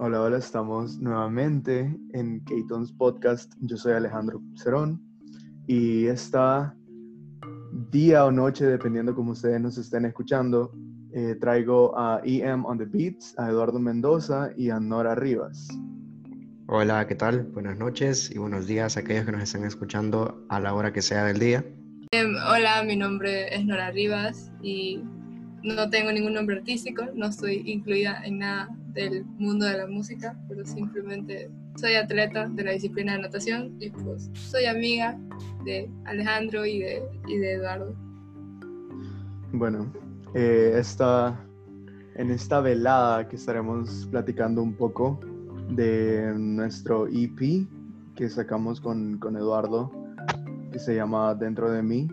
Hola, hola, estamos nuevamente en Keaton's Podcast. Yo soy Alejandro Cerón y esta día o noche, dependiendo como ustedes nos estén escuchando, eh, traigo a EM on the Beats, a Eduardo Mendoza y a Nora Rivas. Hola, ¿qué tal? Buenas noches y buenos días a aquellos que nos estén escuchando a la hora que sea del día. Em, hola, mi nombre es Nora Rivas y no tengo ningún nombre artístico, no estoy incluida en nada del mundo de la música, pero simplemente soy atleta de la disciplina de natación y pues soy amiga de Alejandro y de, y de Eduardo. Bueno, eh, esta, en esta velada que estaremos platicando un poco de nuestro EP que sacamos con, con Eduardo, que se llama Dentro de mí.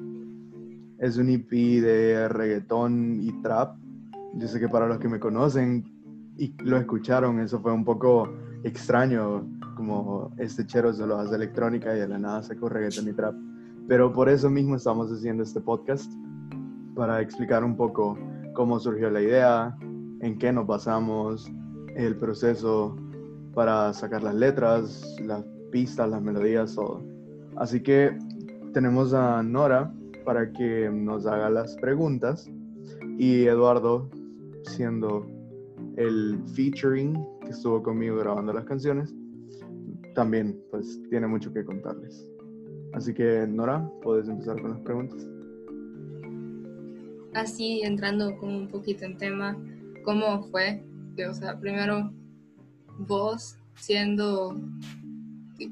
Es un EP de reggaetón y trap. Yo sé que para los que me conocen y lo escucharon, eso fue un poco extraño, como este chero solo hace electrónica y de la nada sacó reggaetón y trap. Pero por eso mismo estamos haciendo este podcast, para explicar un poco cómo surgió la idea, en qué nos basamos, el proceso para sacar las letras, las pistas, las melodías, todo. Así que tenemos a Nora para que nos haga las preguntas y Eduardo siendo el featuring que estuvo conmigo grabando las canciones, también pues tiene mucho que contarles. Así que Nora, puedes empezar con las preguntas. Así entrando como un poquito en tema, ¿cómo fue? o sea, primero vos siendo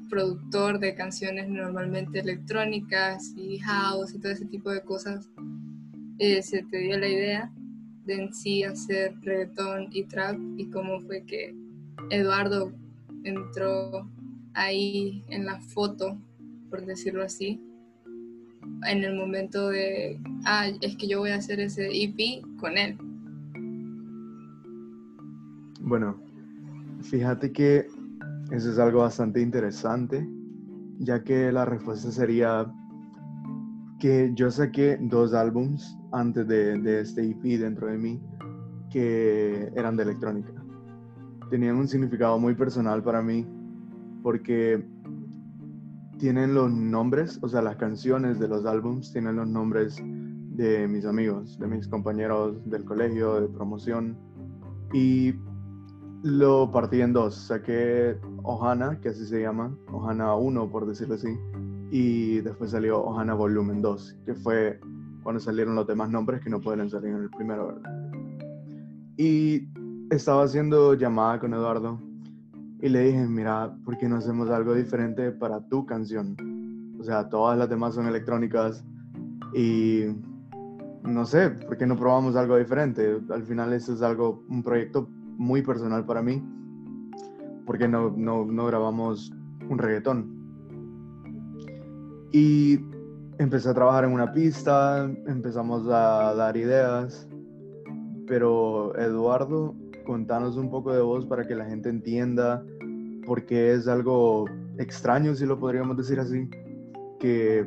productor de canciones normalmente electrónicas y house y todo ese tipo de cosas, eh, se te dio la idea de en sí hacer reggaetón y trap y cómo fue que Eduardo entró ahí en la foto, por decirlo así, en el momento de, ah, es que yo voy a hacer ese EP con él. Bueno, fíjate que eso es algo bastante interesante, ya que la respuesta sería que yo saqué dos álbums antes de, este EP dentro de mí que eran de electrónica. Tenían un significado muy personal para mí porque tienen los nombres, o sea, las canciones de los álbums tienen los nombres de mis amigos, de mis compañeros del colegio, de promoción. Y lo partí en dos. Saqué Ohana, que así se llama, Ohana 1 por decirlo así, y después salió Ohana Volumen 2, que fue cuando salieron los demás nombres que no pueden salir en el primero, ¿verdad? Y estaba haciendo llamada con Eduardo y le dije, mira, ¿por qué no hacemos algo diferente para tu canción? O sea, todas las demás son electrónicas y no sé, ¿por qué no probamos algo diferente? Al final eso es algo, un proyecto muy personal para mí, porque no, no, no grabamos un reggaetón. Y empecé a trabajar en una pista, empezamos a dar ideas, pero Eduardo, contanos un poco de vos para que la gente entienda, porque es algo extraño, si lo podríamos decir así, que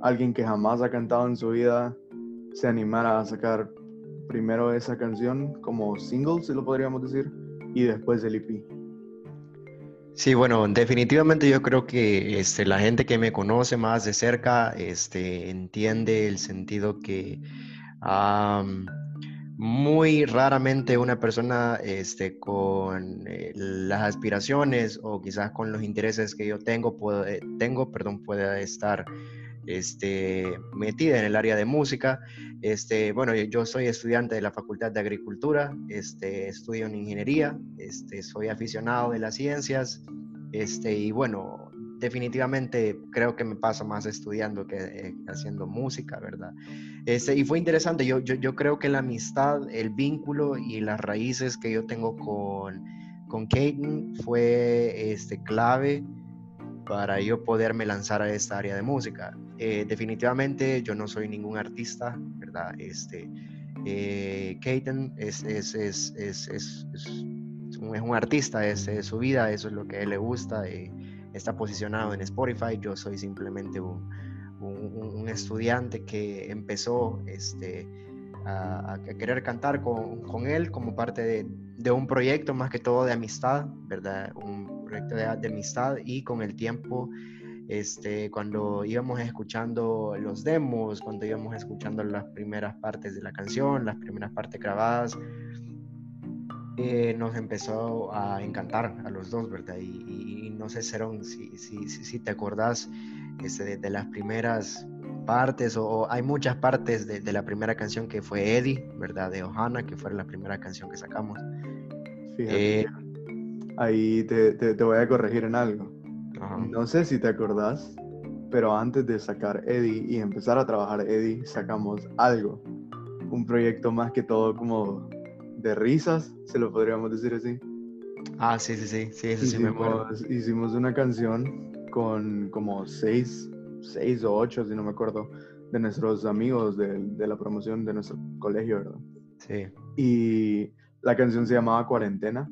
alguien que jamás ha cantado en su vida se animara a sacar primero esa canción como single, si lo podríamos decir, y después el EP. Sí, bueno, definitivamente yo creo que este, la gente que me conoce más de cerca este, entiende el sentido que muy raramente una persona este, con eh, las aspiraciones o quizás con los intereses que yo tengo, puede, tengo perdón, puede estar este, metida en el área de música. Este, bueno, yo soy estudiante de la Facultad de Agricultura, este, estudio en ingeniería, este, soy aficionado de las ciencias, este, y bueno, definitivamente creo que me paso más estudiando que eh, haciendo música, ¿verdad? Este, y fue interesante, yo, yo, yo, creo que la amistad, el vínculo y las raíces que yo tengo con, con Katen fue este, clave para yo poderme lanzar a esta área de música. Eh, definitivamente yo no soy ningún artista, ¿verdad? Este, eh, es, es, es, es, un, artista, es, su vida, eso es lo que le gusta, eh, está posicionado en Spotify, yo soy simplemente un, un, estudiante que empezó este, a, querer cantar con, con, él como parte de, de, un proyecto más que todo de amistad, ¿verdad? Un proyecto de amistad y con el tiempo este, cuando íbamos escuchando los demos, cuando íbamos escuchando las primeras partes de la canción, las primeras partes grabadas, eh, nos empezó a encantar a los dos, ¿verdad? Y, no sé, Serón, si, si, si, te acordás este, de, las primeras partes, o, hay muchas partes de, la primera canción que fue Eddie, ¿verdad? De Ohana, que fue la primera canción que sacamos. Fíjate, eh, ahí te, te, voy a corregir en algo. No sé si te acordás, pero antes de sacar Eddie y empezar a trabajar Eddie, sacamos algo. Un proyecto más que todo como de risas, se lo podríamos decir así. Ah, sí, sí, sí, sí, eso hicimos, sí me acuerdo. Hicimos una canción con como seis, seis o ocho, si no me acuerdo, de nuestros amigos de, de la promoción de nuestro colegio, ¿verdad? Sí. Y la canción se llamaba Cuarentena.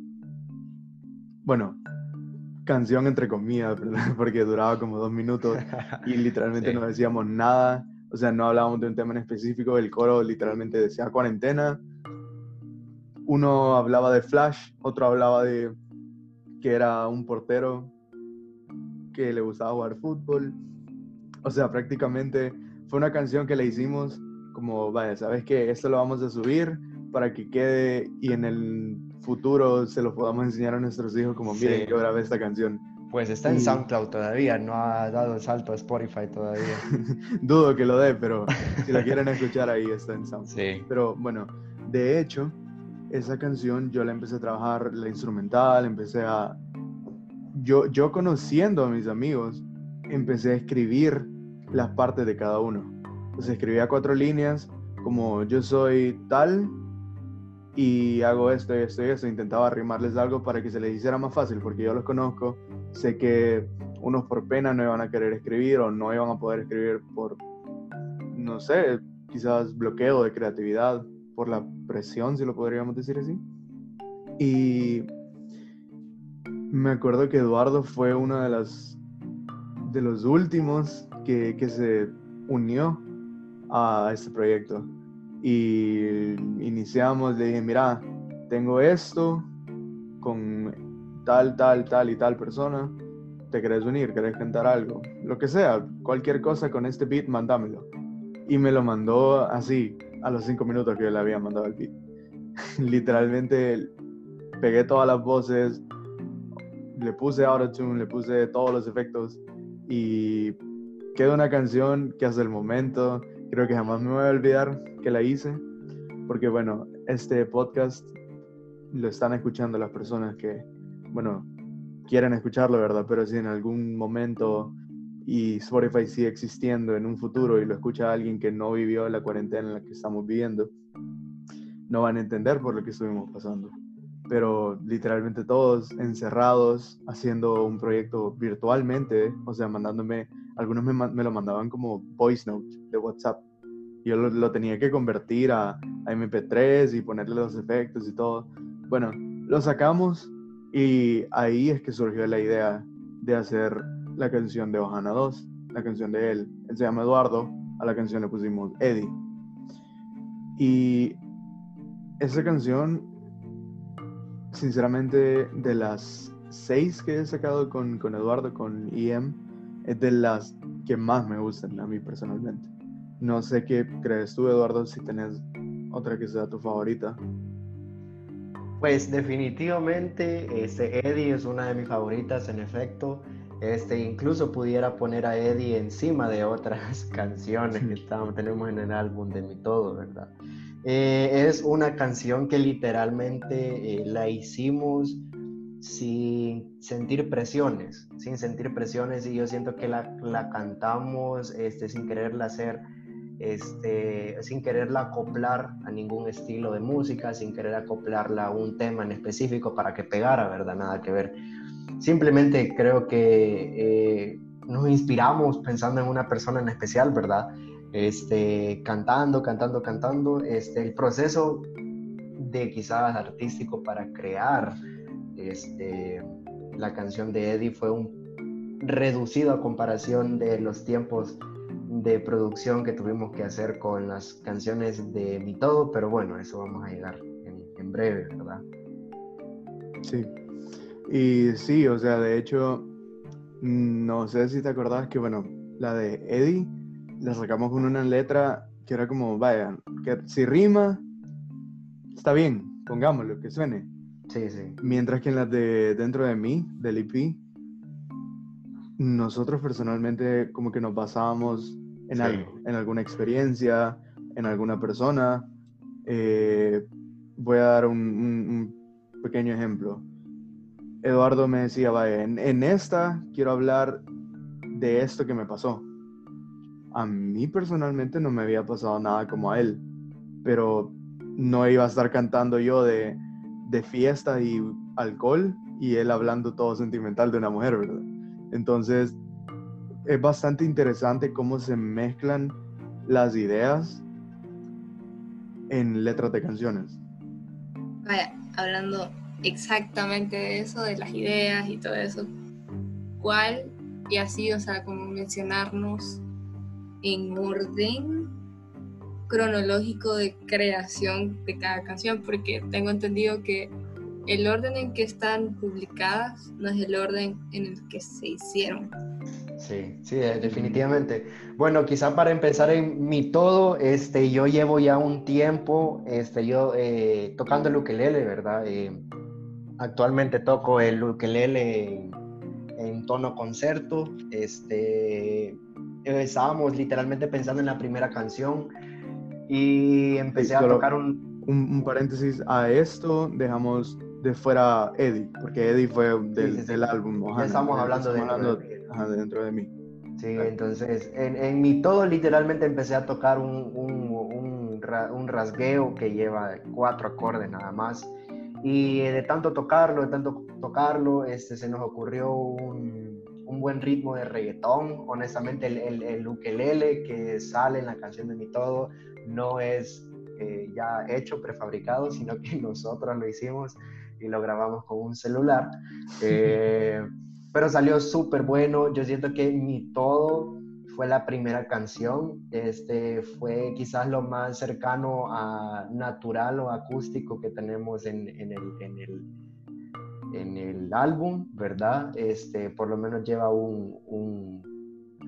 Bueno, canción entre comillas, porque duraba como dos minutos y literalmente no decíamos nada, o sea, no hablábamos de un tema en específico, el coro literalmente decía cuarentena, uno hablaba de Flash, otro hablaba de que era un portero que le gustaba jugar fútbol, o sea, prácticamente fue una canción que le hicimos como, vaya, ¿sabes qué? Esto lo vamos a subir para que quede y en el futuro se lo podamos enseñar a nuestros hijos como, miren, yo grabé esta canción. Pues está en SoundCloud todavía, no ha dado el salto a Spotify todavía. Dudo que lo dé, pero si la quieren escuchar ahí está en SoundCloud. Sí. Pero bueno, de hecho, esa canción yo la empecé a trabajar, la instrumental, empecé a... Yo, yo conociendo a mis amigos, empecé a escribir las partes de cada uno. Entonces escribía cuatro líneas, como yo soy tal, y hago esto y esto y esto. Intentaba arrimarles algo para que se les hiciera más fácil, porque yo los conozco. Sé que unos por pena no iban a querer escribir o no iban a poder escribir por, no sé, quizás bloqueo de creatividad, por la presión, si lo podríamos decir así. Y me acuerdo que Eduardo fue uno de las de los últimos que, que se unió a este proyecto y iniciamos, le dije, mira, tengo esto con tal, tal, tal y tal persona, ¿te querés unir? ¿Querés cantar algo? Lo que sea, cualquier cosa con este beat, mándamelo. Y me lo mandó así, a los cinco minutos que yo le había mandado el beat. Literalmente pegué todas las voces, le puse autotune, le puse todos los efectos y quedó una canción que hasta el momento creo que jamás me voy a olvidar que la hice, porque bueno, este podcast lo están escuchando las personas que, bueno, quieren escucharlo, ¿verdad? Pero si en algún momento y Spotify sigue existiendo en un futuro y lo escucha alguien que no vivió la cuarentena en la que estamos viviendo, no van a entender por lo que estuvimos pasando. Pero literalmente todos encerrados, haciendo un proyecto virtualmente, o sea, mandándome algunos me, lo mandaban como voice note de WhatsApp. Yo lo, tenía que convertir a, MP3 y ponerle los efectos y todo. Bueno, lo sacamos y ahí es que surgió la idea de hacer la canción de Ohana 2, la canción de él. Él se llama Eduardo, a la canción le pusimos Eddie. Y esa canción, sinceramente, de las seis que he sacado con, con Eduardo, con EM, es de las que más me gustan a mí personalmente. No sé qué crees tú, Eduardo, si tenés otra que sea tu favorita. Pues definitivamente este, Eddie es una de mis favoritas, en efecto. Este, incluso pudiera poner a Eddie encima de otras canciones que estamos, tenemos en el álbum de Mi Todo, ¿verdad? Eh, es una canción que literalmente eh, la hicimos sin sentir presiones, sin sentir presiones y yo siento que la, la cantamos este, sin quererla hacer, este, sin quererla acoplar a ningún estilo de música, sin querer acoplarla a un tema en específico para que pegara, ¿verdad? Nada que ver. Simplemente creo que eh, nos inspiramos pensando en una persona en especial, ¿verdad? Este, cantando, cantando, cantando. Este, el proceso de quizás artístico para crear este, la canción de Eddie fue un reducido a comparación de los tiempos de producción que tuvimos que hacer con las canciones de Mi Todo, pero bueno, eso vamos a llegar en, en breve, ¿verdad? Sí. Y sí, o sea, de hecho, no sé si te acordás que, bueno, la de Eddie la sacamos con una letra que era como, vaya, que si rima, está bien, pongámoslo, que suene. Sí, sí. Mientras que en las de Dentro de mí, del EP, nosotros personalmente como que nos basábamos en Sí. algo, en alguna experiencia, en alguna persona. Eh, voy a dar un, un- un pequeño ejemplo. Eduardo me decía, vaya, en, en esta quiero hablar de esto que me pasó. A mí personalmente no me había pasado nada como a él, pero no iba a estar cantando yo de, de fiesta y alcohol y él hablando todo sentimental de una mujer, ¿verdad? Entonces, es bastante interesante cómo se mezclan las ideas en letras de canciones. Vaya, hablando exactamente de eso, de las ideas y todo eso, ¿cuál, y así, o sea, como mencionarnos en orden cronológico de creación de cada canción? Porque tengo entendido que el orden en que están publicadas no es el orden en el que se hicieron. Sí, sí, de- definitivamente. Bueno, quizá para empezar en mi todo, este, yo llevo ya un tiempo, este, yo eh, tocando el ukelele, ¿verdad? Eh, actualmente toco el ukelele en, en tono concerto. Este, eh, estábamos literalmente pensando en la primera canción y empecé a solo- tocar un... Un, un paréntesis a esto, dejamos de fuera Eddie, porque Eddie fue del, sí, sí. del álbum. Estamos eh, hablando estamos de hablando, mí. ajá, de dentro de mí. Sí, entonces en, en mi todo literalmente empecé a tocar un, un, un un rasgueo que lleva cuatro acordes nada más. Y de tanto tocarlo, de tanto tocarlo, este, se nos ocurrió un, un buen ritmo de reggaetón. Honestamente, el, el, el ukelele que sale en la canción de Mi Todo no es eh, ya hecho, prefabricado, sino que nosotros lo hicimos y lo grabamos con un celular. Eh, pero salió súper bueno. Yo siento que Mi Todo fue la primera canción. Este fue quizás lo más cercano a natural o acústico que tenemos en, en el, en, el, en el álbum, ¿verdad? Este, por lo menos lleva un, un,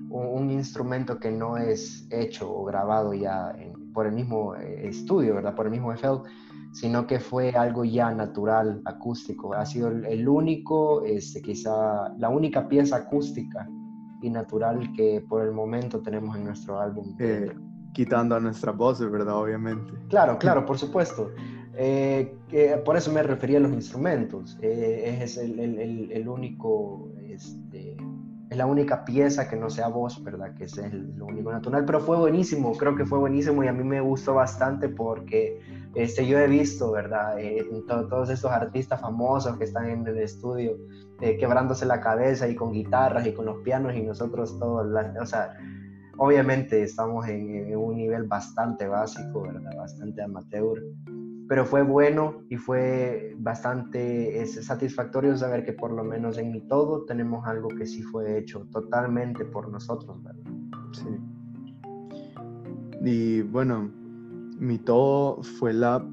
un- instrumento que no es hecho o grabado ya en- por el mismo eh, estudio, ¿verdad? Por el mismo FL sino que fue algo ya natural, acústico. Ha sido el, único, este, quizá la única pieza acústica y natural que por el momento tenemos en nuestro álbum. Eh, quitando a nuestras voces, ¿verdad? Obviamente. Claro, claro, por supuesto. Eh, por eso me refería a los instrumentos. Eh, es el, el- el- el único, este, es la única pieza que no sea voz, ¿verdad? Que es el- lo único natural. Pero fue buenísimo, creo que fue buenísimo y a mí me gustó bastante porque este, yo he visto, ¿verdad? Eh, to- todos estos artistas famosos que están en el estudio eh, quebrándose la cabeza y con guitarras y con los pianos y nosotros todos, la- o sea, obviamente estamos en, en un nivel bastante básico, ¿verdad? Bastante amateur, pero fue bueno y fue bastante es, satisfactorio saber que por lo menos en mi todo tenemos algo que sí fue hecho totalmente por nosotros, ¿verdad? Sí. Y bueno, mi todo fue la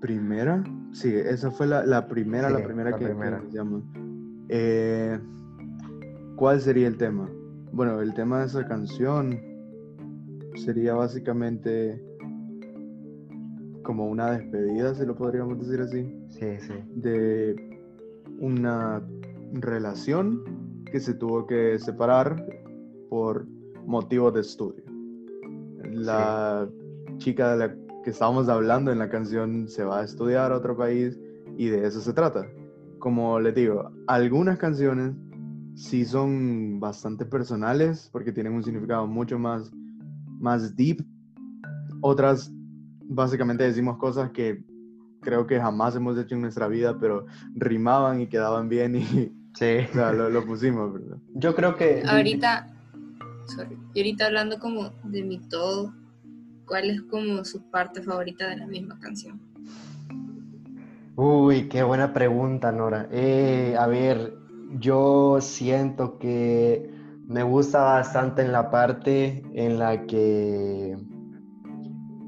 primera. Sí, esa fue la, la primera, la primera la que. Eh, ¿Cuál sería el tema? Bueno, el tema de esa canción sería básicamente como una despedida, si lo podríamos decir así, Sí, sí. de una relación que se tuvo que separar por motivos de estudio. La chica de la que estábamos hablando en la canción se va a estudiar a otro país y de eso se trata. Como les digo, algunas canciones sí son bastante personales porque tienen un significado mucho más, más deep. Otras básicamente decimos cosas que creo que jamás hemos hecho en nuestra vida, pero rimaban y quedaban bien y Sí. o sea, lo, lo pusimos, ¿verdad? Yo creo que... Ahorita, sorry, y ahorita hablando como de mi todo, ¿cuál es como su parte favorita de la misma canción? Uy, qué buena pregunta, Nora. Eh, a ver, yo siento que Me gusta bastante en la parte en la que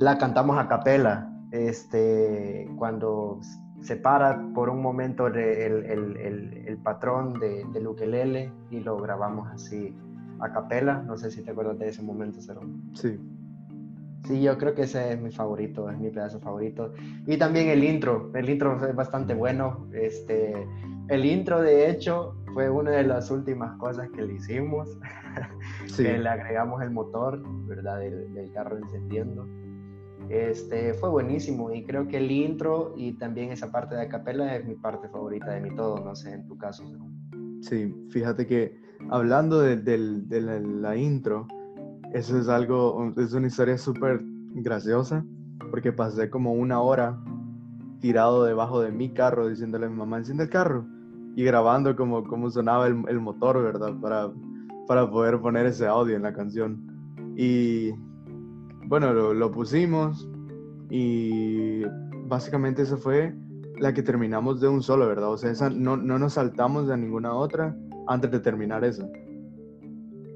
la cantamos a capela. Este, cuando se para por un momento el, el, patrón de, del ukelele y lo grabamos así a capela. No sé si te acuerdas de ese momento, Cerón. Sí. Sí, yo creo que ese es mi favorito, es mi pedazo favorito. Y también el intro, el intro es bastante bueno. Este, el intro, de hecho, fue una de las últimas cosas que le hicimos. Sí. que le agregamos el motor, ¿verdad? Del, del, carro encendiendo. Este, fue buenísimo y creo que el intro y también esa parte de capela es mi parte favorita de mi todo, no sé, en tu caso. Sí, fíjate que hablando de, de la intro, eso es algo, es una historia súper graciosa, porque pasé como una hora tirado debajo de mi carro diciéndole a mi mamá, enciende el carro, y grabando como, como sonaba el, motor, ¿verdad? Para, para poder poner ese audio en la canción. Y bueno, lo, pusimos y básicamente esa fue la que terminamos de un solo, ¿verdad? O sea, no, no nos saltamos de ninguna otra antes de terminar esa.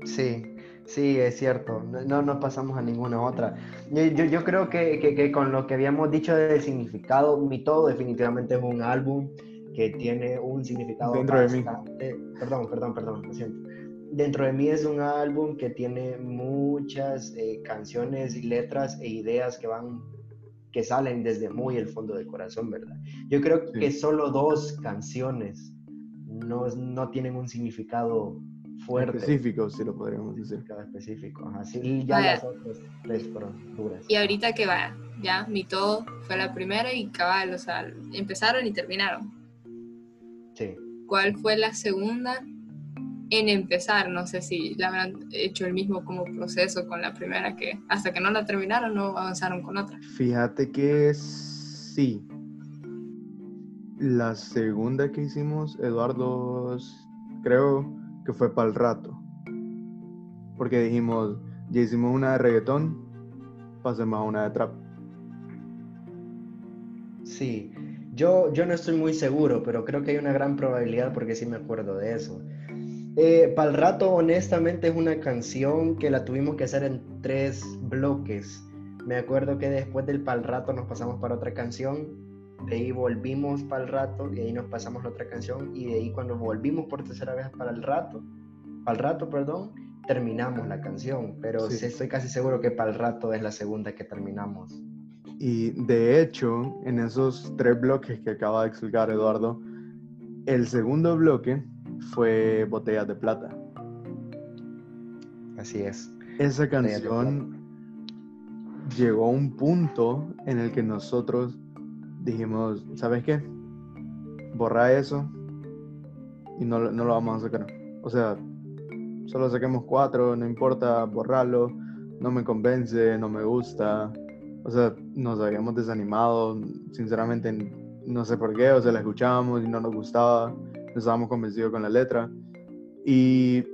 Sí, Sí, es cierto, no nos pasamos a ninguna otra. Yo, yo, creo que, que, con lo que habíamos dicho del significado, Mi Todo definitivamente es un álbum que tiene un significado Dentro de mí. Perdón, perdón, perdón, lo siento. Dentro de mí es un álbum que tiene muchas eh, canciones y letras e ideas que van que salen desde muy el fondo del corazón, ¿verdad? Yo creo que solo dos canciones no, no tienen un significado fuerte. Específico, si lo podríamos decir. Cada específico, así ya las otras tres fueron duras. Y ahorita que va, ya, mi todo fue la primera y cabal, o sea, empezaron y terminaron. Sí. ¿Cuál fue la segunda en empezar? No sé si la habrán hecho el mismo como proceso con la primera, que hasta que no la terminaron no avanzaron con otra. Fíjate que sí. La segunda que hicimos, Eduardo, creo que fue para el rato. Porque dijimos, ya hicimos una de reggaetón, pasemos a una de trap. Sí, yo, yo no estoy muy seguro, pero creo que hay una gran probabilidad porque sí me acuerdo de eso. Eh, rato, honestamente, es una canción que la tuvimos que hacer en tres bloques. Me acuerdo que después del Pal rato nos pasamos para otra canción de ahí volvimos para el rato y ahí nos pasamos la otra canción y de ahí cuando volvimos por tercera vez para el rato, para el rato, perdón, terminamos la canción, pero estoy casi seguro que para el rato es la segunda que terminamos. Y de hecho, en esos tres bloques que acaba de explicar Eduardo, el segundo bloque fue Botellas de Plata. Así es. Esa canción llegó a un punto en el que nosotros dijimos, ¿sabes qué? Borra eso y no, no, lo vamos a sacar. O sea, solo saquemos cuatro, no importa, borrarlo, no me convence, no me gusta. O sea, nos habíamos desanimado, sinceramente no sé por qué, o sea, la escuchábamos y no nos gustaba, no estábamos convencidos con la letra. Y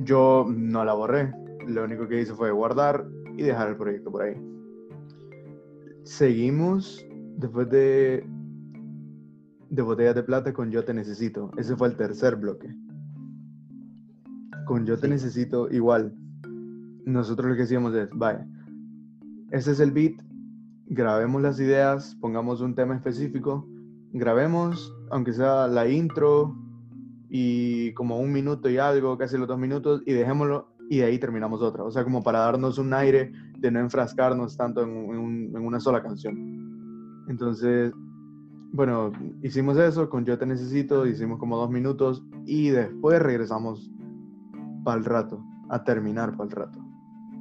yo no la borré, lo único que hice fue guardar y dejar el proyecto por ahí seguimos después de, de Botellas de Plata con Yo Te Necesito. Ese fue el tercer bloque. Con Yo Te Necesito igual. Nosotros lo que hacíamos es, vaya, ese es el beat, grabemos las ideas, pongamos un tema específico, grabemos, aunque sea la intro y como un minuto y algo, casi los dos minutos, y dejémoslo y de ahí terminamos otra. O sea, como para darnos un aire de no enfrascarnos tanto en, una sola canción. Entonces, bueno, hicimos eso con Yo Te Necesito, hicimos como dos minutos y después regresamos para el rato, a terminar para el rato.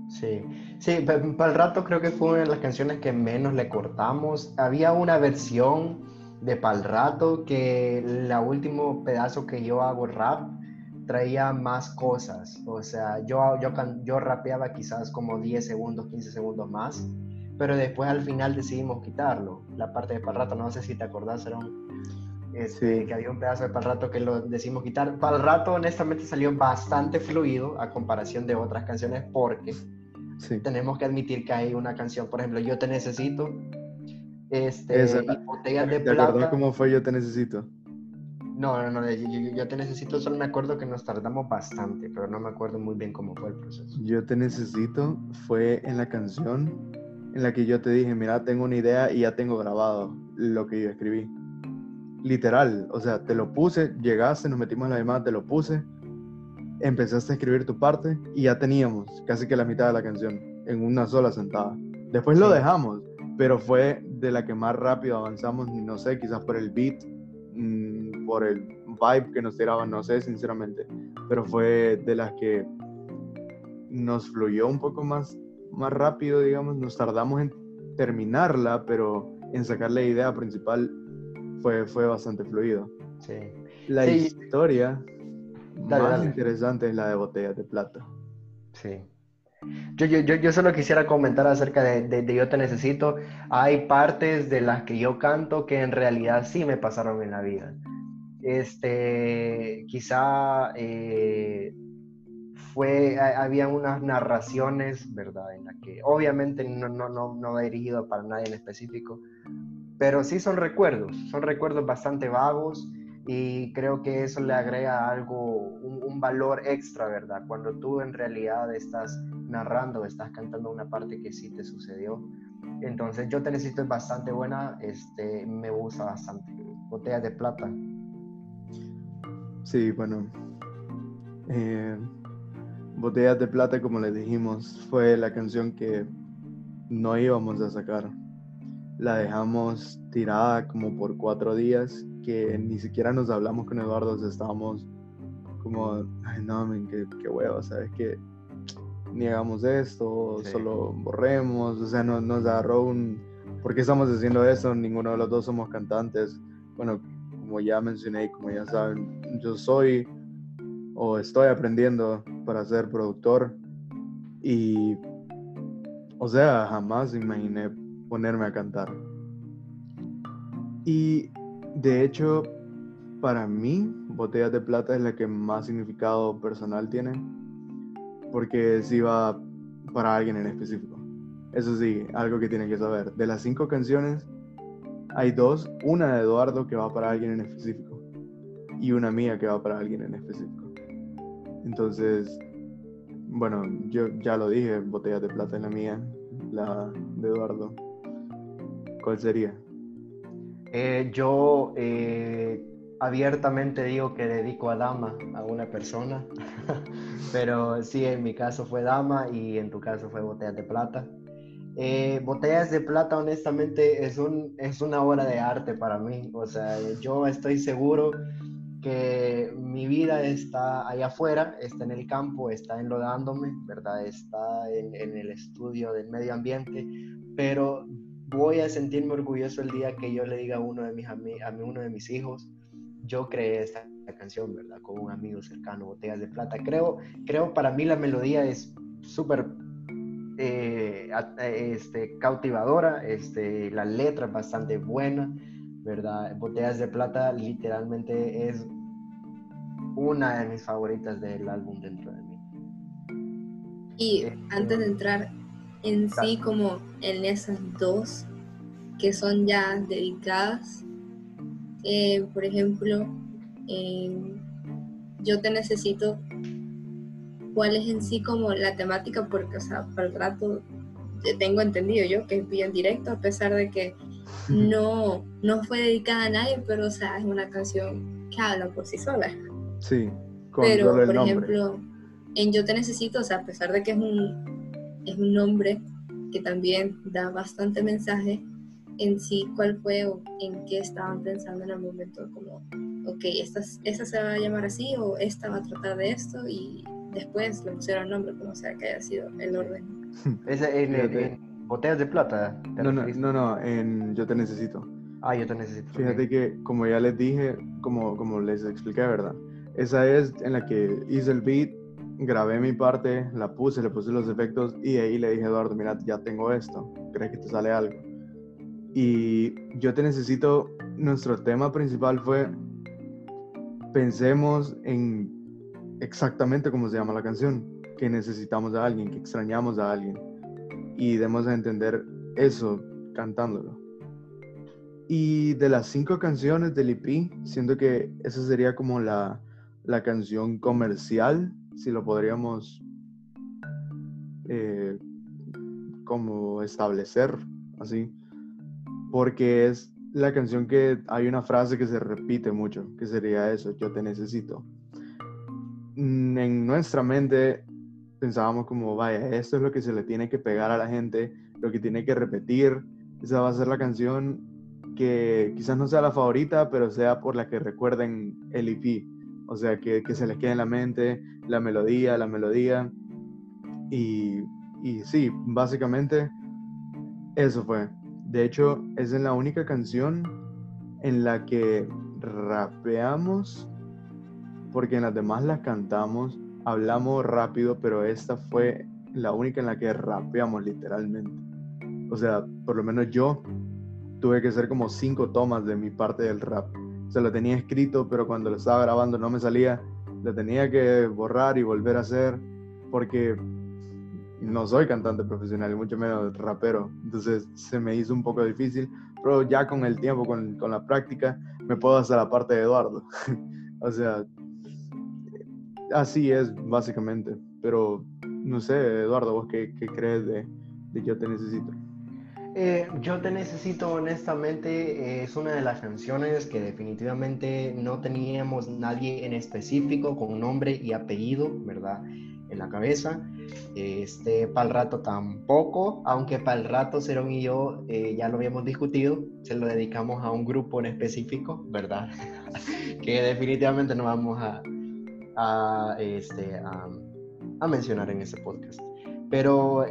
Sí, sí, para el rato creo que fue una de las canciones que menos le cortamos. Había una versión de Pal rato que la último pedazo que yo hago rap traía más cosas. O sea, yo, yo, yo rapeaba quizás como 10 segundos, 15 segundos más, pero después al final decidimos quitarlo, la parte de Palrato. No sé si te acordás, era este, que había un pedazo de Palrato que lo decimos quitar. Palrato honestamente salió bastante fluido a comparación de otras canciones porque tenemos que admitir que hay una canción, por ejemplo, Yo Te Necesito, este, y Botellas de Plata. cómo fue Yo Te Necesito? No, no, no, yo, te necesito, solo me acuerdo que nos tardamos bastante, pero no me acuerdo muy bien cómo fue el proceso. Yo te necesito fue en la canción en la que yo te dije, mira, tengo una idea y ya tengo grabado lo que yo escribí. Literal, o sea, te lo puse, llegaste, nos metimos en la llamada, te lo puse, empezaste a escribir tu parte y ya teníamos casi que la mitad de la canción en una sola sentada. Después lo dejamos, pero fue de la que más rápido avanzamos, no sé, quizás por el beat, mm, por el vibe que nos tiraban, no sé, sinceramente, pero fue de las que nos fluyó un poco más, más rápido, digamos, nos tardamos en terminarla, pero en sacar la idea principal fue, fue bastante fluido. Sí. La historia más interesante es la de botellas de plata. Sí. Yo, yo, yo, solo quisiera comentar acerca de, de, Yo Te Necesito. Hay partes de las que yo canto que en realidad sí me pasaron en la vida. Este, quizá eh, fue, había unas narraciones, ¿verdad? En las que obviamente no, no, no, no he herido para nadie en específico, pero sí son recuerdos, son recuerdos bastante vagos y creo que eso le agrega algo, un, valor extra, ¿verdad? Cuando tú en realidad estás narrando, estás cantando una parte que sí te sucedió. Entonces, yo te necesito es bastante buena, este, me gusta bastante. Botellas de plata. Sí, bueno. Eh, Botellas de plata, como les dijimos, fue la canción que no íbamos a sacar. La dejamos tirada como por cuatro días que ni siquiera nos hablamos con Eduardo, estábamos como, ay no, qué, qué huevo, ¿sabes? Que ni hagamos esto, solo borremos, o sea, no, nos agarró un, ¿por qué estamos haciendo esto? Ninguno de los dos somos cantantes. Bueno, como ya mencioné, como ya saben, yo soy o estoy aprendiendo para ser productor y, o sea, jamás imaginé ponerme a cantar. Y de hecho, para mí, Botellas de Plata es la que más significado personal tiene, porque sí va para alguien en específico. Eso sí, algo que tienen que saber. De las cinco canciones, hay dos, una de Eduardo que va para alguien en específico y una mía que va para alguien en específico. Entonces, bueno, yo ya lo dije, Botellas de Plata es la mía, la de Eduardo. ¿Cuál sería? Eh, yo eh, abiertamente digo que dedico a dama a una persona, pero sí, en mi caso fue dama y en tu caso fue botellas de plata. Eh, botellas de plata, honestamente, es, un, es una obra de arte para mí. O sea, yo estoy seguro que mi vida está allá afuera, está en el campo, está enlodándome, ¿verdad? Está en, el estudio del medio ambiente, pero voy a sentirme orgulloso el día que yo le diga a uno de mis, a, uno de mis hijos, yo creé esta canción, ¿verdad? Con un amigo cercano, Botellas de Plata. Creo, creo para mí la melodía es súper eh, este, cautivadora, este, la letra es bastante buena, ¿verdad? Botellas de Plata literalmente es una de mis favoritas del álbum dentro de mí. Y eh, antes de entrar en sí como en esas dos que son ya dedicadas. Eh, por ejemplo, yo te necesito, ¿cuál es en sí como la temática? Porque, o sea, para el rato tengo entendido yo que es bien directo, a pesar de que no, no fue dedicada a nadie, pero, o sea, es una canción que habla por sí sola. Sí, pero, por ejemplo, en Yo te necesito, o sea, a pesar de que es un es un nombre que también da bastante mensaje en sí cuál fue o en qué estaban pensando en el momento, como, ok, esta, esta se va a llamar así o esta va a tratar de esto y después le pusieron nombre, como sea que haya sido el orden. ¿Es en, botellas de plata? No, no, no, no, en Yo te necesito. Ah, yo te necesito. Fíjate que, como ya les dije, como, como les expliqué, ¿verdad? Esa es en la que hice el beat grabé mi parte, la puse, le puse los efectos y ahí le dije a Eduardo, mira, ya tengo esto, ¿crees que te sale algo? Y yo te necesito, nuestro tema principal fue, pensemos en exactamente cómo se llama la canción, que necesitamos a alguien, que extrañamos a alguien y demos a entender eso cantándolo. Y de las cinco canciones del EP, siento que esa sería como la, la canción comercial, si lo podríamos eh, como establecer así, porque es la canción que hay una frase que se repite mucho, que sería eso, yo te necesito. Mm, en nuestra mente pensábamos como, vaya, esto es lo que se le tiene que pegar a la gente, lo que tiene que repetir, esa va a ser la canción que quizás no sea la favorita, pero sea por la que recuerden el EP. O sea, que, se les quede en la mente la melodía, la melodía. Y, y sí, básicamente eso fue. De hecho, es la única canción en la que rapeamos, porque en las demás las cantamos, hablamos rápido, pero esta fue la única en la que rapeamos literalmente. O sea, por lo menos yo tuve que hacer como cinco tomas de mi parte del rap. O sea, lo tenía escrito, pero cuando lo estaba grabando no me salía. Lo tenía que borrar y volver a hacer porque no soy cantante profesional y mucho menos rapero. Entonces se me hizo un poco difícil, pero ya con el tiempo, con, con la práctica, me puedo hacer la parte de Eduardo. o sea, así es básicamente. Pero no sé, Eduardo, ¿vos qué, crees de, de Yo Te Necesito? Eh, yo te necesito, honestamente, es una de las canciones que definitivamente no teníamos nadie en específico con nombre y apellido, ¿verdad? En la cabeza. Este, para el rato tampoco, aunque para el rato Cerón y yo eh, ya lo habíamos discutido, se lo dedicamos a un grupo en específico, ¿verdad? que definitivamente no vamos a, a, este, a, a mencionar en este podcast. Pero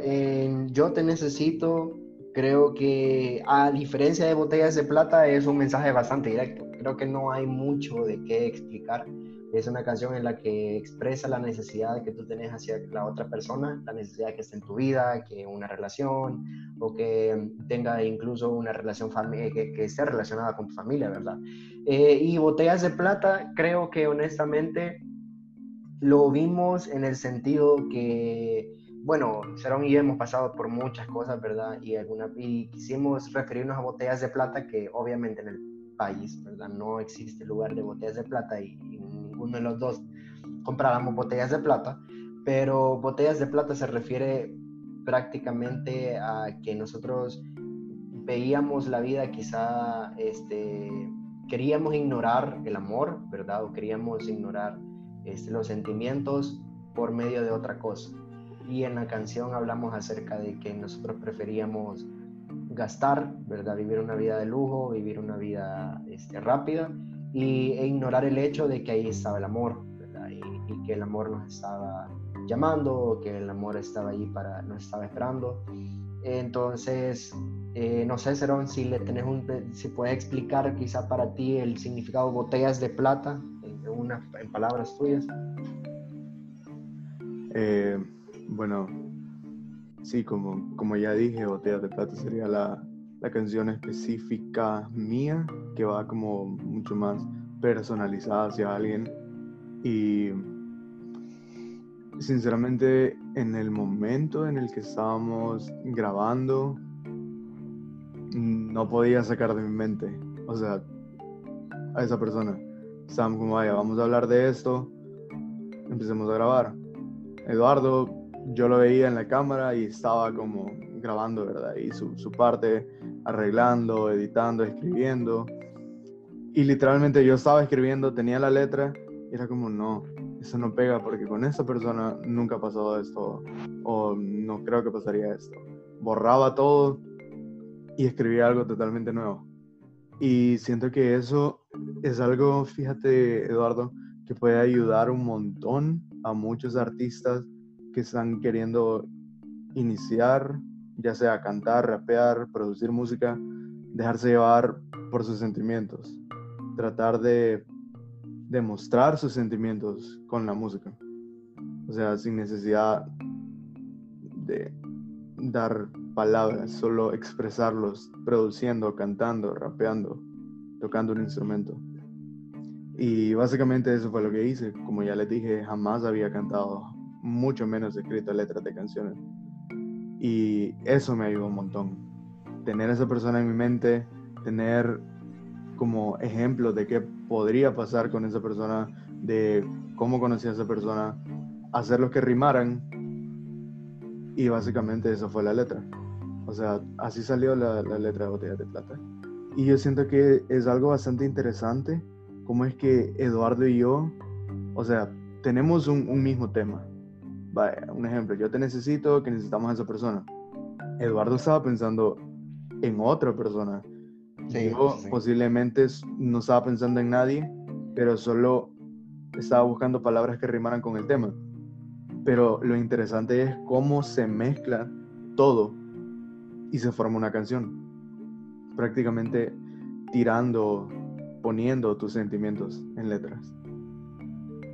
Yo Te Necesito Creo que a diferencia de Botellas de Plata es un mensaje bastante directo. Creo que no hay mucho de qué explicar. Es una canción en la que expresa la necesidad que tú tenés hacia la otra persona, la necesidad que esté en tu vida, que una relación o que tenga incluso una relación que, que esté relacionada con tu familia, ¿verdad? Eh, y Botellas de Plata, creo que honestamente lo vimos en el sentido que bueno, Cerón y yo hemos pasado por muchas cosas, ¿verdad? Y, alguna, y quisimos referirnos a botellas de plata que obviamente en el país, ¿verdad? No existe lugar de botellas de plata y, ninguno de los dos comprábamos botellas de plata, pero botellas de plata se refiere prácticamente a que nosotros veíamos la vida quizá, este, queríamos ignorar el amor, ¿verdad? O queríamos ignorar este, los sentimientos por medio de otra cosa y en la canción hablamos acerca de que nosotros preferíamos gastar, ¿verdad? Vivir una vida de lujo, vivir una vida este, rápida y, e ignorar el hecho de que ahí estaba el amor. Y, que el amor nos estaba llamando, que el amor estaba ahí para, nos estaba esperando. Entonces, eh, no sé, Cerón, si le tenés un, si puedes explicar quizá para ti el significado botellas de plata en palabras tuyas. Eh, bueno, sí, como, como ya dije, Botellas de Plata sería la, la canción específica mía, que va como mucho más personalizada hacia alguien. Y sinceramente, en el momento en el que estábamos grabando, no podía sacar de mi mente, o sea, a esa persona. Estábamos como, vaya, vamos a hablar de esto, empecemos a grabar. Eduardo yo lo veía en la cámara y estaba como grabando, ¿verdad? Y su, su parte arreglando, editando, escribiendo. Y literalmente yo estaba escribiendo, tenía la letra y era como, no, eso no pega porque con esta persona nunca ha pasado esto o no creo que pasaría esto. Borraba todo y escribía algo totalmente nuevo. Y siento que eso es algo, fíjate Eduardo, que puede ayudar un montón a muchos artistas que están queriendo iniciar, ya sea cantar, rapear, producir música, dejarse llevar por sus sentimientos, tratar de demostrar sus sentimientos con la música. O sea, sin necesidad de dar palabras, solo expresarlos, produciendo, cantando, rapeando, tocando un instrumento. Y básicamente eso fue lo que hice. Como ya les dije, jamás había cantado mucho menos escrito letras de canciones. Y eso me ayudó un montón. Tener a esa persona en mi mente tener como ejemplos de qué podría pasar con esa persona, de cómo conocía a esa persona, hacerlos que rimaran y básicamente eso fue la letra. O sea, así salió la, letra de Botellas de Plata. Y yo siento que es algo bastante interesante, como es que Eduardo y yo, o sea, tenemos un, mismo tema. Vaya, un ejemplo, yo te necesito, que necesitamos a esa persona. Eduardo estaba pensando en otra persona. yo posiblemente no estaba pensando en nadie, pero solo estaba buscando palabras que rimaran con el tema. Pero lo interesante es cómo se mezcla todo y se forma una canción. Prácticamente tirando, poniendo tus sentimientos en letras.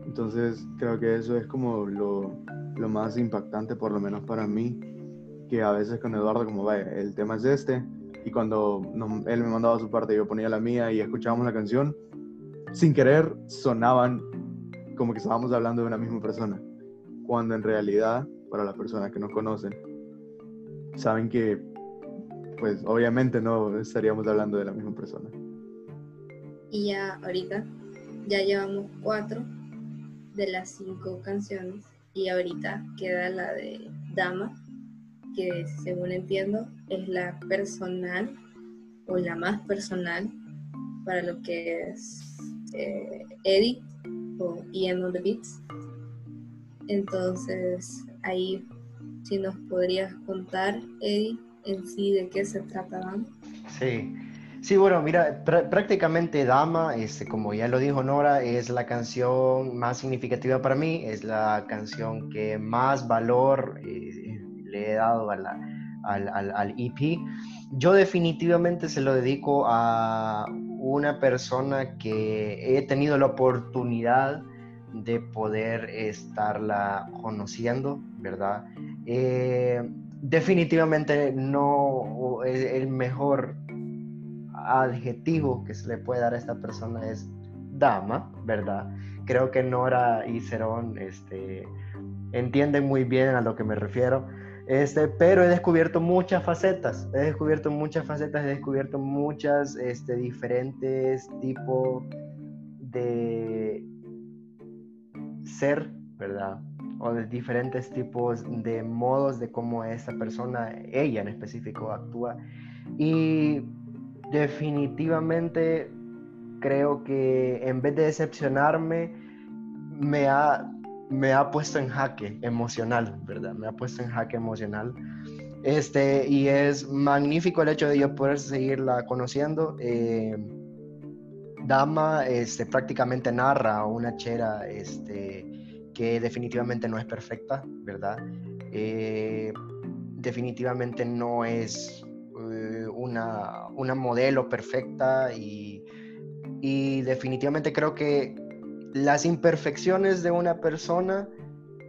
Entonces creo que eso es como lo, más impactante, por lo menos para mí, que a veces con Eduardo como, vaya, el tema es este, y cuando él me mandaba su parte, yo ponía la mía y escuchábamos la canción, sin querer sonaban como que estábamos hablando de una misma persona cuando en realidad, para las personas que nos conocen, saben que, pues obviamente no estaríamos hablando de la misma persona. Y ya ahorita, ya llevamos cuatro de las cinco canciones y ahorita queda la de Dama, que según entiendo es la personal o la más personal para lo que es eh, o Ian on the Beats entonces, ahí si nos podrías contar, Eddie, en sí de qué se trata Dama. Sí. Sí, bueno, mira, prácticamente Dama, este, como ya lo dijo Nora, es la canción más significativa para mí, es la canción que más valor eh, le he dado al, al, EP. Yo definitivamente se lo dedico a una persona que he tenido la oportunidad de poder estarla conociendo, ¿verdad? Eh, definitivamente no, el, mejor adjetivo que se le puede dar a esta persona es dama, ¿verdad? Creo que Nora y Cerón este, entienden muy bien a lo que me refiero. Este, pero he descubierto muchas facetas, he descubierto muchas facetas, he descubierto muchas este, diferentes tipos de ser, ¿verdad? O de diferentes tipos de modos de cómo esa persona, ella en específico, actúa. Y definitivamente creo que en vez de decepcionarme, me ha, me ha puesto en jaque emocional, ¿verdad? Me ha puesto en jaque emocional. Este, y es magnífico el hecho de yo poder seguirla conociendo. Eh, Dama este, prácticamente narra una chera este, que definitivamente no es perfecta, ¿verdad? Eh, definitivamente no es eh, una, una, modelo perfecta y, y, definitivamente creo que las imperfecciones de una persona,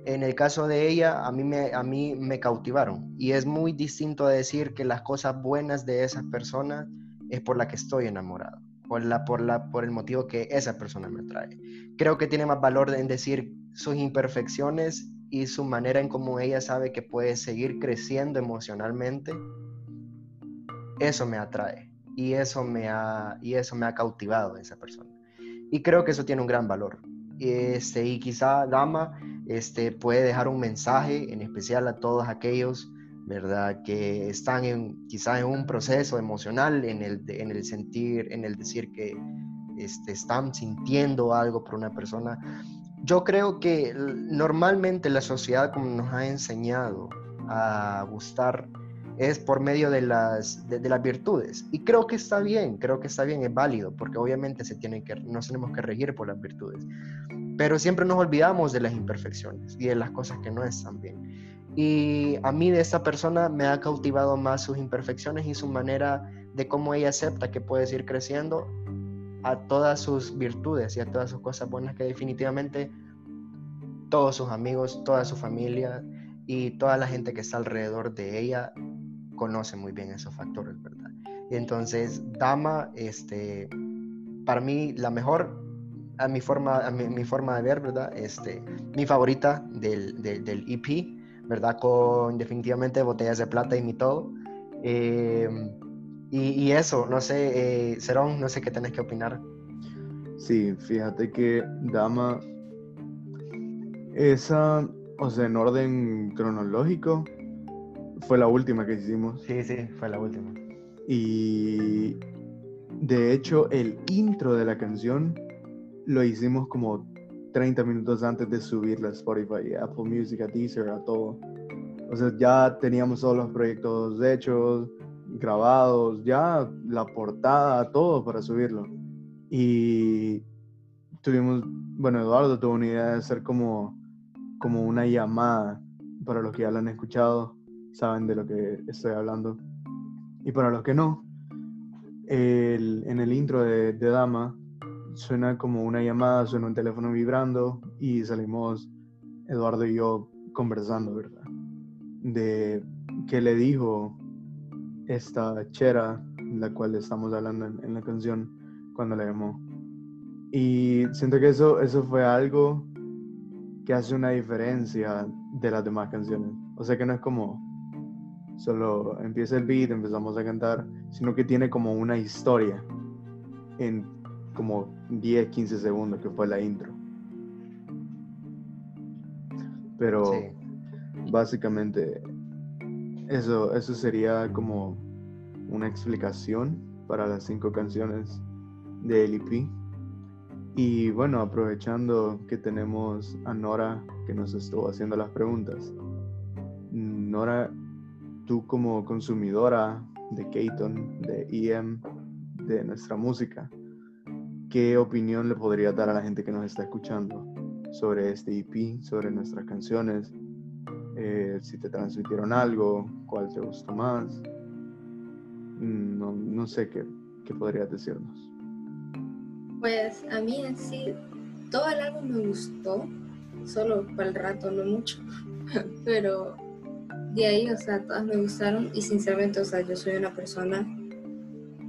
en el caso de ella, a mí me, a mí me cautivaron. Y es muy distinto a decir que las cosas buenas de esa persona es por la que estoy enamorado por, la, por, la, por el motivo que esa persona me trae. Creo que tiene más valor en decir sus imperfecciones y su manera en cómo ella sabe que puede seguir creciendo emocionalmente. Eso me atrae y eso me ha, y eso me ha cautivado de esa persona. Y creo que eso tiene un gran valor. Este, y quizá Dama este, puede dejar un mensaje en especial a todos aquellos ¿verdad? Que están en, quizá en un proceso emocional, en el, en el sentir, en el decir que este, están sintiendo algo por una persona. Yo creo que normalmente la sociedad como nos ha enseñado a gustar es por medio de las, de, las virtudes. Y creo que está bien, creo que está bien, es válido, porque obviamente se tienen que, nos tenemos que regir por las virtudes. Pero siempre nos olvidamos de las imperfecciones y de las cosas que no están bien. Y a mí de esta persona me ha cautivado más sus imperfecciones y su manera de cómo ella acepta que puede ir creciendo a todas sus virtudes y a todas sus cosas buenas que definitivamente todos sus amigos, toda su familia y toda la gente que está alrededor de ella conoce muy bien esos factores, ¿verdad? Y entonces, Dama, este, para mí la mejor, a mi forma, a mi, forma de ver, ¿verdad? Este, mi favorita del, del, del EP ¿verdad? Con definitivamente botellas de plata y mi todo. Eh, Y, eso, no sé, eh, Cerón, no sé qué tenés que opinar. Sí, fíjate que Dama, esa, o sea, en orden cronológico, fue la última que hicimos. Sí, sí, fue la última. Y de hecho, el intro de la canción lo hicimos como 30 minutos antes de subirla a Spotify, Apple Music, a Deezer, a todo. O sea, ya teníamos todos los proyectos hechos, grabados, ya la portada, todo para subirlo. Y tuvimos, bueno, Eduardo tuvo una idea de hacer como, como una llamada, para los que ya la han escuchado, saben de lo que estoy hablando. Y para los que no, en el intro de, de Dama suena como una llamada, suena un teléfono vibrando y salimos Eduardo y yo conversando, ¿verdad? De qué le dijo esta chera, la cual estamos hablando en, la canción, cuando la llamó. Y siento que eso, eso fue algo que hace una diferencia de las demás canciones. O sea que no es como solo empieza el beat, empezamos a cantar, sino que tiene como una historia en como 10, 15 segundos, que fue la intro. Pero básicamente eso, eso sería como una explicación para las cinco canciones de LP. Y bueno, aprovechando que tenemos a Nora que nos estuvo haciendo las preguntas. Nora, tú como consumidora de Keaton, de EM, de nuestra música, ¿qué opinión le podría dar a la gente que nos está escuchando sobre este EP, sobre nuestras canciones? Eh, si te transmitieron algo, cuál te gustó más. Mm, no, no sé qué, qué podrías decirnos. Pues a mí en sí, todo el álbum me gustó, solo para el rato, no mucho, pero de ahí, o sea, todas me gustaron y sinceramente, o sea, yo soy una persona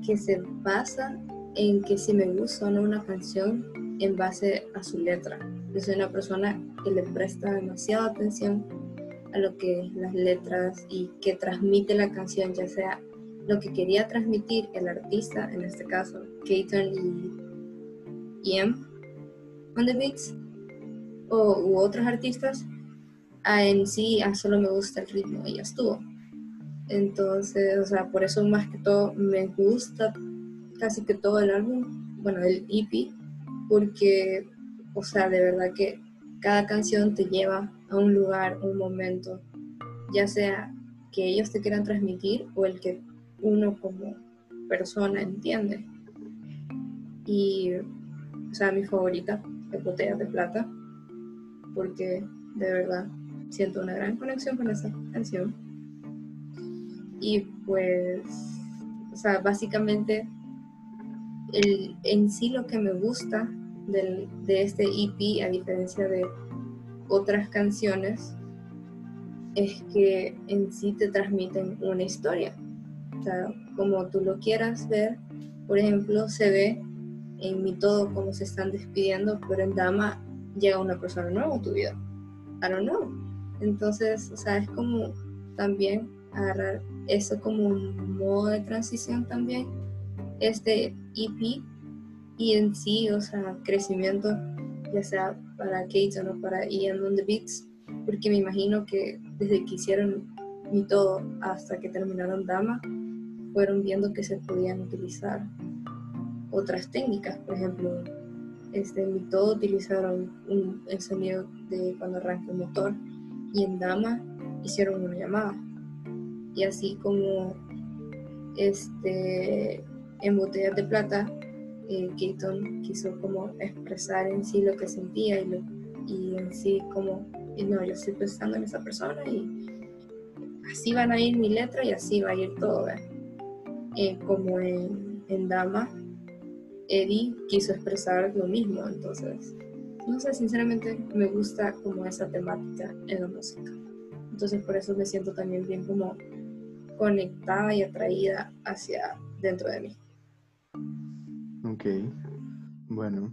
que se basa en que si me gusta o no una canción en base a su letra. Yo soy una persona que le presta demasiada atención a lo que las letras y que transmite la canción, ya sea lo que quería transmitir el artista, en este caso, Keaton y Ian on the beats, o u otros artistas, en sí a solo me gusta el ritmo y ya estuvo. Entonces, o sea, por eso más que todo me gusta casi que todo el álbum, bueno, el EP, porque, o sea, de verdad que cada canción te lleva a un lugar, un momento, ya sea que ellos te quieran transmitir o el que uno como persona entiende. Y, o sea, mi favorita es de Plata, porque de verdad siento una gran conexión con esa canción. Y pues, o sea, básicamente el, en sí lo que me gusta del, de este EP, a diferencia de otras canciones, es que en sí te transmiten una historia. Como tú lo quieras ver, por ejemplo, se ve en mi todo cómo se están despidiendo, pero en Dama llega una persona nueva a tu vida. I don't know. Entonces, o sea, es como también agarrar eso como un modo de transición también este EP y en sí, o sea, crecimiento, ya sea para Kate o para Ian on the Beats, porque me imagino que desde que hicieron mi todo hasta que terminaron Dama, fueron viendo que se podían utilizar otras técnicas, por ejemplo, este, en mi todo utilizaron un, el de cuando arranca el motor y en Dama hicieron una llamada. Y así como este en Botellas de Plata, eh, Keaton quiso como expresar en sí lo que sentía y, y en sí como, no, yo estoy pensando en esa persona y así van a ir mi letra y así va a ir todo. Eh, como en, en Dama, Eddie quiso expresar lo mismo, entonces, no sé, sinceramente me gusta como esa temática en la música. Entonces por eso me siento también bien como conectada y atraída hacia dentro de mí. Ok, bueno,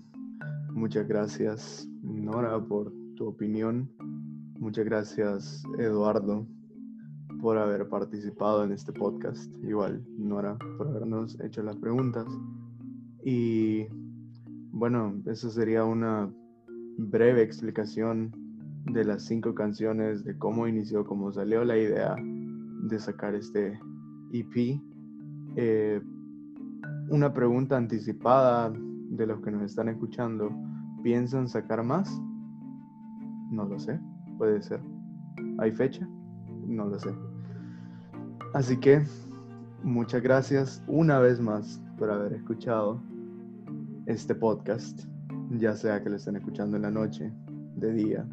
muchas gracias Nora por tu opinión. Muchas gracias Eduardo por haber participado en este podcast. Igual, Nora, por habernos hecho las preguntas. Y bueno, eso sería una breve explicación de las cinco canciones, de cómo inició, cómo salió la idea de sacar este EP. Eh, una pregunta anticipada de los que nos están escuchando. ¿Piensan sacar más? No lo sé, puede ser. ¿Hay fecha? No lo sé. Así que muchas gracias una vez más por haber escuchado este podcast, ya sea que lo estén escuchando en la noche, de día.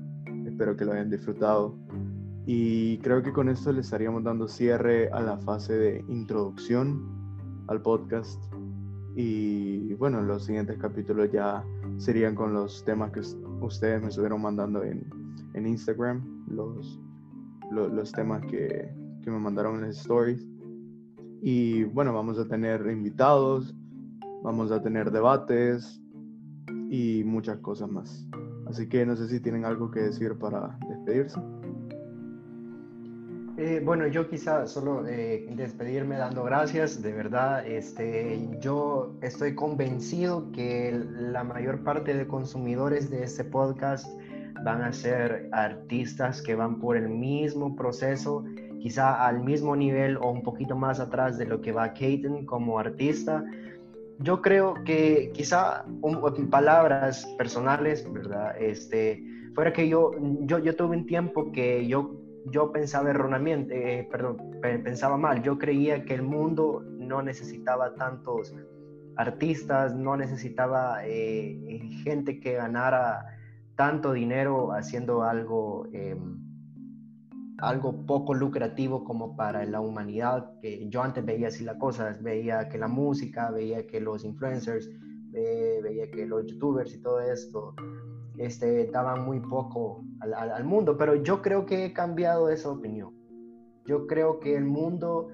Espero que lo hayan disfrutado. Y creo que con esto le estaríamos dando cierre a la fase de introducción al podcast. Y bueno, los siguientes capítulos ya serían con los temas que ustedes me estuvieron mandando en, en Instagram, los, los, temas que, que me mandaron en las stories. Y bueno, vamos a tener invitados, vamos a tener debates y muchas cosas más. Así que no sé si tienen algo que decir para despedirse. Eh, bueno, yo quizá solo eh, despedirme dando gracias, de verdad, este, yo estoy convencido que la mayor parte de consumidores de este podcast van a ser artistas que van por el mismo proceso, quizá al mismo nivel o un poquito más atrás de lo que va Katen como artista. Yo creo que quizá en palabras personales, ¿verdad? Este, fuera que yo, yo, yo tuve un tiempo que yo yo pensaba erróneamente, eh, perdón, pensaba mal. Yo creía que el mundo no necesitaba tantos artistas, no necesitaba eh, gente que ganara tanto dinero haciendo algo, em, algo poco lucrativo como para la humanidad, que yo antes veía así las cosas, veía que la música, veía que los influencers, veía que los youtubers y todo esto este, daban muy poco al, mundo, pero yo creo que he cambiado esa opinión. Yo creo que el mundo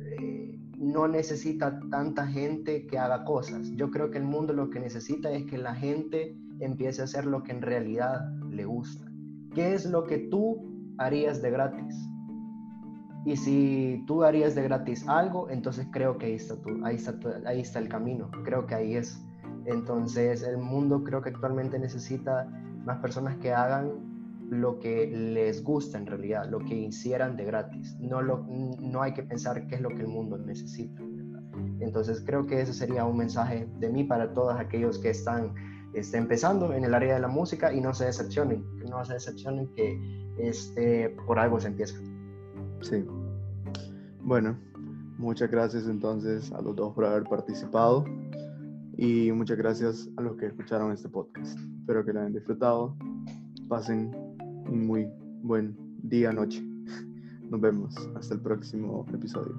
eh, no necesita tanta gente que haga cosas. Yo creo que el mundo lo que necesita es que la gente empiece a hacer lo que en realidad le gusta. ¿Qué es lo que tú harías de gratis? Y si tú harías de gratis algo, entonces creo que ahí está, ahí está, ahí está el camino. Creo que ahí es entonces el mundo creo que actualmente necesita más personas que hagan lo que les gusta en realidad, lo que hicieran de gratis. No, lo, no hay que pensar qué es lo que el mundo necesita. Entonces creo que ese sería un mensaje de mí para todos aquellos que están este, empezando en el área de la música y no se decepcionen, no se decepcionen que este, por algo se empieza. Sí. Bueno, muchas gracias entonces a los dos por haber participado. Y muchas gracias a los que escucharon este podcast. Espero que lo hayan disfrutado. Pasen un muy buen día, noche. Nos vemos. Hasta el próximo episodio.